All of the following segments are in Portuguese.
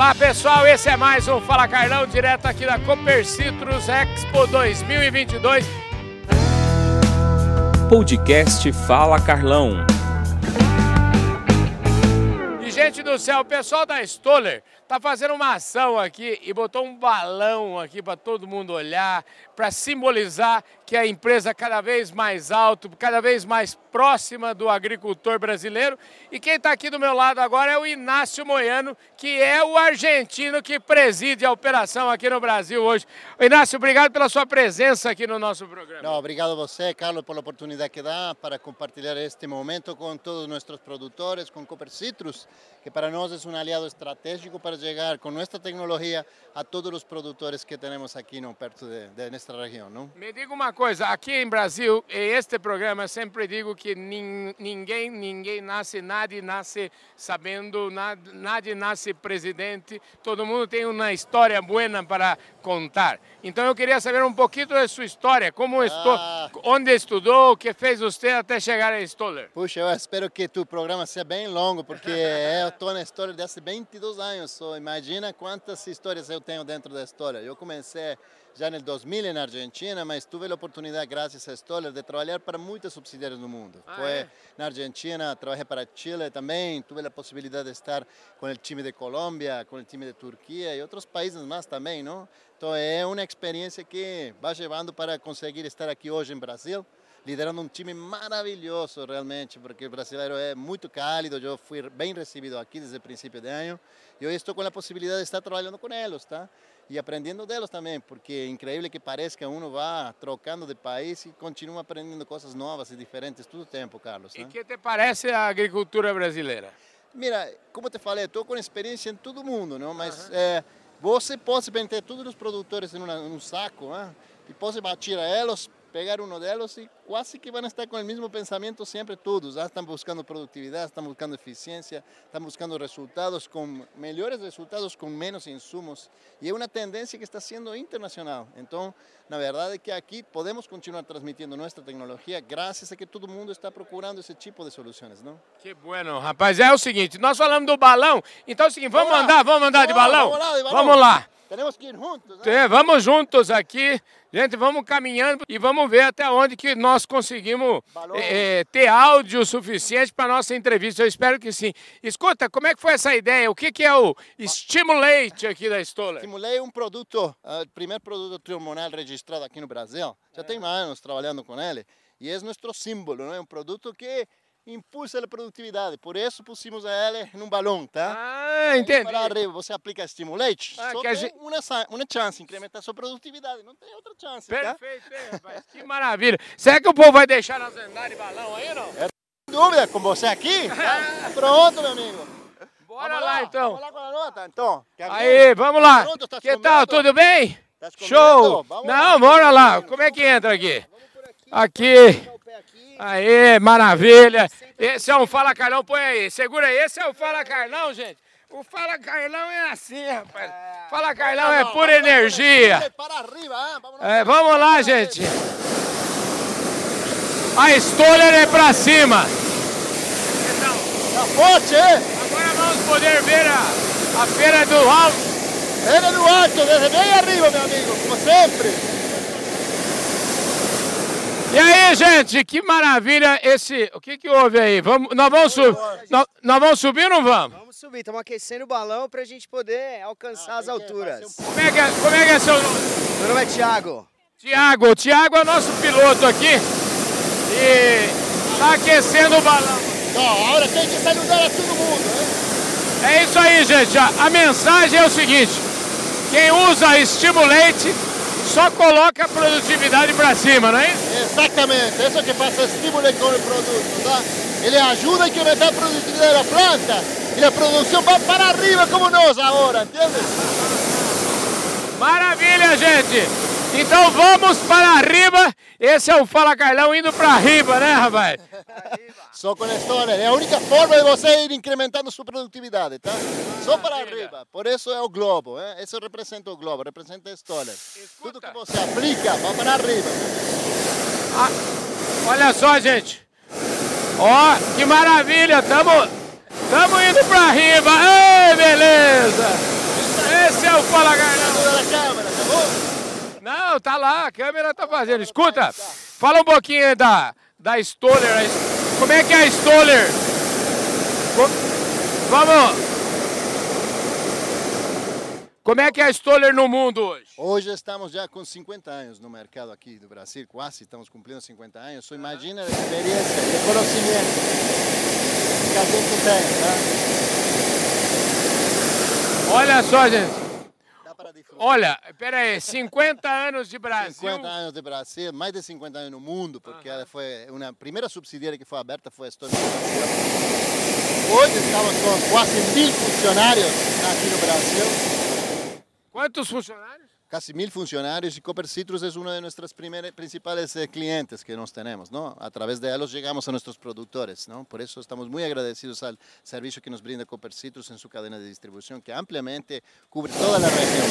Olá pessoal, esse é mais um Fala Carlão, direto aqui da Cooper Citrus Expo 2022. Podcast Fala Carlão. E gente do céu, o pessoal da Stoller tá fazendo uma ação aqui e botou um balão aqui para todo mundo olhar, para simbolizar que a empresa cada vez mais alto, cada vez mais próxima do agricultor brasileiro. E quem está aqui do meu lado agora é o Inácio Moiano, que é o argentino que preside a operação aqui no Brasil hoje. Inácio, obrigado pela sua presença aqui no nosso programa. Não, obrigado a você, Carlos, pela oportunidade que dá para compartilhar este momento com todos nossos produtores, com Cooper Citrus, que para nós é um aliado estratégico para chegar com nossa tecnologia a todos os produtores que temos aqui no, perto de, de. Não? Me diga uma coisa, aqui em Brasil, este programa, sempre digo que nin, ninguém, ninguém nasce, nadie nasce sabendo, nadie nasce presidente, todo mundo tem uma história boa para contar. Então eu queria saber um pouquinho da sua história, como estou, ah. onde estudou, o que fez você até chegar a Stoller. Puxa, eu espero que tu programa seja bem longo, porque eu estou na história desde 22 anos, imagina quantas histórias eu tenho dentro da história. Eu comecei já no 2000 na Argentina, mas tive a oportunidade, graças a Stoller, de trabalhar para muitas subsidiárias no mundo. Ah, Foi é? na Argentina, trabalhei para Chile também, tive a possibilidade de estar com o time de Colômbia, com o time de Turquia e outros países mais também, não? Então é uma experiência que vai levando para conseguir estar aqui hoje em Brasil liderando um time maravilhoso realmente, porque o brasileiro é muito cálido, eu fui bem recebido aqui desde o princípio de ano, e hoje estou com a possibilidade de estar trabalhando com eles, tá? E aprendendo deles também, porque é incrível que parece que uno vá trocando de país e continua aprendendo coisas novas e diferentes todo o tempo, Carlos. E o que te parece a agricultura brasileira? Mira, como te falei, estou com experiência em todo mundo, não? Mas uhum. é, você pode meter todos os produtores em um saco, né? e pode bater a eles pegar uno de ellos y casi que van a estar con el mismo pensamiento siempre todos. ¿ah? Están buscando productividad, están buscando eficiencia, están buscando resultados con mejores resultados con menos insumos. Y es una tendencia que está siendo internacional. Entonces, la verdad es que aquí podemos continuar transmitiendo nuestra tecnologia graças a que todo mundo está procurando esse tipo de soluções, não? Que bueno, rapaz. É o seguinte, nós falamos do balão, então é o seguinte, vamos, vamos andar, vamos andar de balão? Vamos lá, de balão. Vamos lá. Temos que ir juntos, né? É, vamos juntos aqui, gente, vamos caminhando e vamos ver até onde que nós conseguimos é, ter áudio suficiente para nossa entrevista. Eu espero que sim. Escuta, como é que foi essa ideia? O que, que é o Stimulate aqui da Stoller? Stimulate é um produto, o primeiro produto trihormonal registrado aqui no Brasil. Já é. tem anos trabalhando com ele e é nosso símbolo, não é um produto que impulsa a produtividade. Por isso pusimos ela num balão, tá? Ah, entendi. Para arriba você aplica estimulante, ah, só tem gente... uma, uma chance, incrementar sua produtividade. Não tem outra chance, tá? Perfeito, tá? rapaz. Que maravilha. Será que o povo vai deixar nós andar de balão aí, não? É dúvida, com você aqui? Tá pronto, meu amigo. Bora lá, lá, então. Vamos lá com a nota, então. Aí, vamos lá. Pronto, tá que tal, tudo bem? Tá Show! Vamos não, lá. bora lá. Como é que entra aqui? Aqui. Aê, maravilha. Esse é um Fala Carlão, põe aí. Segura aí, esse é o Fala Carlão, gente. O Fala Carlão é assim, rapaz. Fala Carlão é pura energia. É, vamos lá, gente. A Stoller é pra cima. Tá forte, hein? Agora vamos poder ver a, a feira do alto. Feira do alto, desde bem arriba, meu amigo, como sempre. E aí, gente, que maravilha esse. O que, que houve aí? Vamos, nós, vamos subir, nós, nós vamos subir ou não vamos? Vamos subir, estamos aquecendo o balão para a gente poder alcançar ah, as alturas. Como é, que é, como é que é seu nome? Meu nome é Thiago. Tiago, o Tiago é nosso piloto aqui e está aquecendo o balão. Não, agora tem que saludar a todo mundo, né? É isso aí, gente. A, a mensagem é o seguinte: quem usa estimulante só coloca a produtividade para cima, não é isso? Exatamente, isso que faz estímulo com o produto, tá? Ele ajuda a incrementar a produtividade da planta e a produção vai para arriba como nós agora, entende? Maravilha, gente! Então vamos para arriba. Esse é o Fala Carlão indo para arriba, né, rapaz? Só com a história. É a única forma de você ir incrementando sua produtividade, tá? Só para arriba. Por isso é o globo, né? Isso representa o globo, representa a história. Tudo que você aplica, vai para arriba. Ah, olha só, gente. Ó, oh, que maravilha. Tamo, tamo indo para arriba. Ei, beleza. Não, tá lá, a câmera tá fazendo. Escuta, fala um pouquinho da, da Stoller. Como é que é a Stoller? Vamos! Como é que é a Stoller no mundo hoje? Hoje estamos já com 50 anos no mercado aqui do Brasil, quase estamos cumprindo 50 anos. Só imagina a experiência e conhecimento que a gente tem, tá? Olha só, gente. Para desfrutar. Olha, pera aí, 50 anos de Brasil. 50 anos de Brasil, mais de 50 anos no mundo, porque ela foi uma primeira subsidiária que foi aberta foi a Brasil. Hoje estamos com quase mil funcionários aqui no Brasil. Quantos funcionários? Casi mil funcionarios y Copper Citrus es uno de nuestros primer- principales eh, clientes que nos tenemos, ¿no? A través de ellos llegamos a nuestros productores, ¿no? Por eso estamos muy agradecidos al servicio que nos brinda Copper Citrus en su cadena de distribución, que ampliamente cubre toda la región.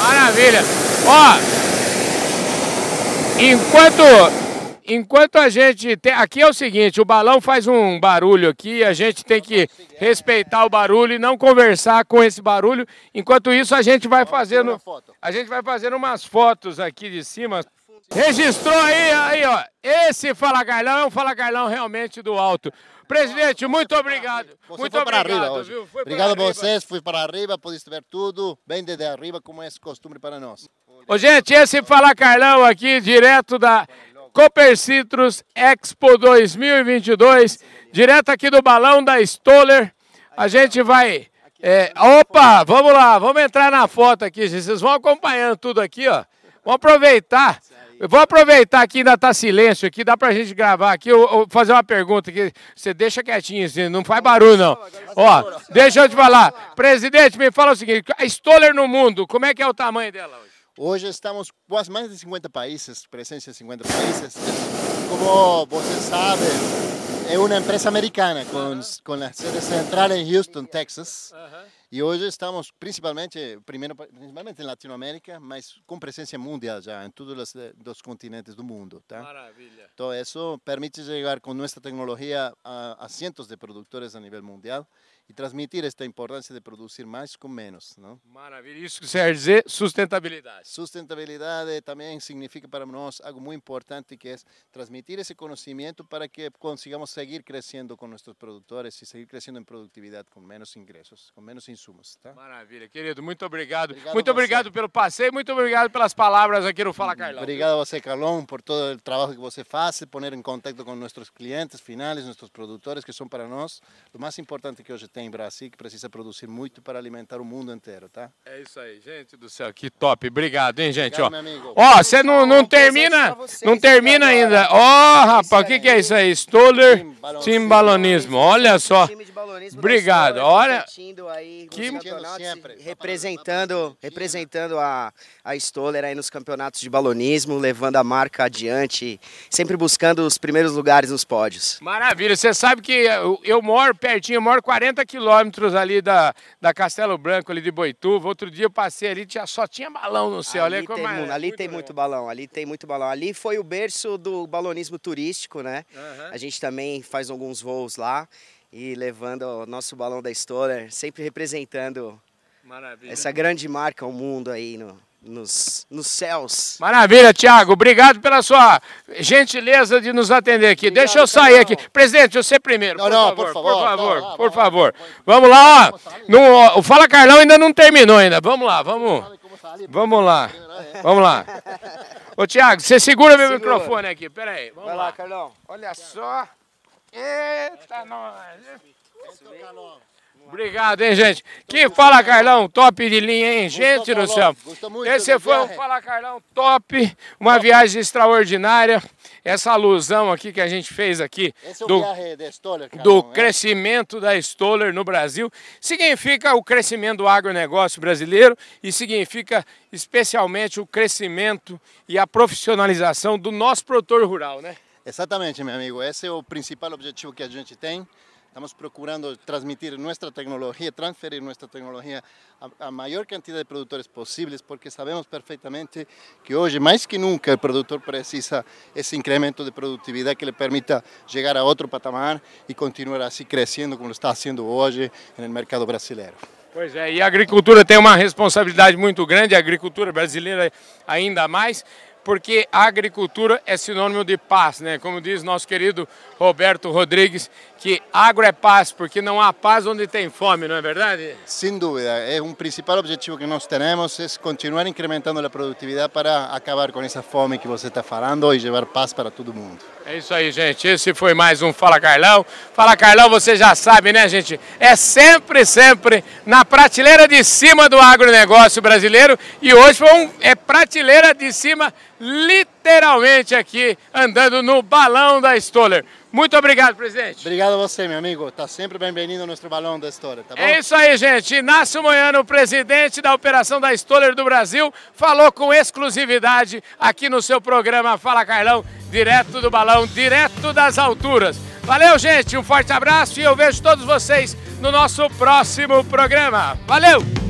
Maravilha. Ó, enquanto, enquanto a gente tem, aqui é o seguinte, o balão faz um barulho aqui, a gente tem que respeitar o barulho e não conversar com esse barulho. Enquanto isso, a gente vai fazendo, a gente vai fazendo umas fotos aqui de cima. Registrou aí, aí, ó. Esse Fala Carlão é um Fala Carlão realmente do alto. Presidente, muito obrigado. Você Muito foi para obrigado, arriba hoje. viu? Foi Obrigado a vocês, fui para arriba, pudiste ver tudo, bem desde arriba, como é costume para nós. Ô, gente, esse Fala Carlão aqui, direto da Cooper Citrus Expo 2022, direto aqui do balão da Stoller. A gente vai. é, opa, vamos lá, vamos entrar na foto aqui, gente. Vocês vão acompanhando tudo aqui, ó. Vamos aproveitar. Eu vou aproveitar que ainda tá silêncio aqui, dá pra gente gravar aqui. Eu, eu fazer uma pergunta aqui. Você deixa quietinho, assim, não faz barulho, não. Ó, deixa eu te falar. Presidente, me fala o seguinte: a Stoller no mundo, como é que é o tamanho dela hoje? Hoje estamos quase mais de 50 países, presença em 50 países. Como você sabe, é uma empresa americana com, com a sede central em Houston, Texas. E hoje estamos principalmente, primeiro, principalmente em Latinoamérica, mas com presença mundial já em todos os eh, dos continentes do mundo. Tá? Maravilha. Então, isso permite chegar com nossa tecnologia a, a cientos de produtores a nível mundial e transmitir esta importância de produzir mais com menos. Não? Maravilha. Isso que quer dizer sustentabilidade. Sustentabilidade também significa para nós algo muito importante que é transmitir esse conhecimento para que consigamos seguir crescendo com nossos produtores e seguir crescendo em produtividade com menos ingressos, com menos insumos, tá? Maravilha, querido. Muito obrigado. Obrigado muito obrigado pelo passeio, muito obrigado pelas palavras aqui no Fala Carlão. Obrigado a você, Carlão, por todo o trabalho que você faz, poner em contato com nossos clientes finais, nossos produtores, que são para nós o mais importante que hoje tem em Brasil, que precisa produzir muito para alimentar o mundo inteiro, tá? É isso aí, gente do céu. Que top. Obrigado, hein, gente. Obrigado, ó. meu amigo. Ó, você não, não termina, vocês não termina agora. ainda. Ó, rapaz, o que, que é isso aí? Stoller Team Balonismo. Olha só. Time de balonismo da Obrigado. Olha, competindo aí que- nos campeonatos, sempre. representando, representando a, a Stoller aí nos campeonatos de balonismo, levando a marca adiante, sempre buscando os primeiros lugares nos pódios. Maravilha. Você sabe que eu, eu moro pertinho, eu moro 40 quilômetros ali da, da Castelo Branco, ali de Boituva. Outro dia eu passei ali, tinha, só tinha balão no céu. ali Olha como tem, é- mu- ali tem legal. muito balão, ali tem muito balão. Ali foi o berço do balonismo turístico, né? Aham. A gente também faz alguns voos lá e levando o nosso balão da Stoller, sempre representando Maravilha. essa grande marca ao mundo aí no- nos, nos céus. Maravilha, Tiago. Obrigado pela sua gentileza de nos atender aqui. Obrigado, Deixa eu sair Carlão. aqui. Presidente, você primeiro. Não, por, não, favor, por por favor, favor, tá lá, por favor. Vamos lá, ó. Não, o Fala Carlão ainda não terminou ainda. Vamos lá, vamos. Vamos lá. Vamos lá. Ô, Tiago, você segura meu Segura. microfone aqui. Pera aí. Vamos Vai lá. lá, Carlão. Olha só. Eita, nós. Obrigado, hein, gente. Que Fala Carlão, top de linha, hein? Gente do céu. Gostou muito Esse foi o viagem? Fala Carlão top, uma viagem extraordinária. Essa alusão aqui que a gente fez aqui Esse é o do, do crescimento da Stoller no Brasil significa o crescimento do agronegócio brasileiro e significa especialmente o crescimento e a profissionalização do nosso produtor rural, né? Exatamente, meu amigo. Esse é o principal objetivo que a gente tem. Estamos procurando transmitir nossa tecnologia, transferir nossa tecnologia a maior quantidade de produtores possíveis, porque sabemos perfeitamente que hoje, mais que nunca, o produtor precisa esse incremento de produtividade que lhe permita chegar a outro patamar e continuar assim crescendo como está fazendo hoje no mercado brasileiro. Pois é, e a agricultura tem uma responsabilidade muito grande, a agricultura brasileira ainda mais, porque a agricultura é sinônimo de paz, né? Como diz nosso querido Roberto Rodrigues, que agro é paz, porque não há paz onde tem fome, não é verdade? Sem dúvida, é um principal objetivo que nós temos é continuar incrementando a produtividade para acabar com essa fome que você está falando e levar paz para todo mundo. É isso aí, gente. Esse foi mais um Fala Carlão. Fala Carlão, você já sabe, né, gente? É sempre, sempre na prateleira de cima do agronegócio brasileiro e hoje foi um, é prateleira de cima literalmente aqui, andando no balão da Stoller. Muito obrigado, presidente. Obrigado a você, meu amigo. Está sempre bem-vindo ao nosso balão da história, tá bom? É isso aí, gente. Inácio Moiano, presidente da operação da Stoller do Brasil, falou com exclusividade aqui no seu programa Fala Carlão, direto do balão, direto das alturas. Valeu, gente. Um forte abraço e eu vejo todos vocês no nosso próximo programa. Valeu!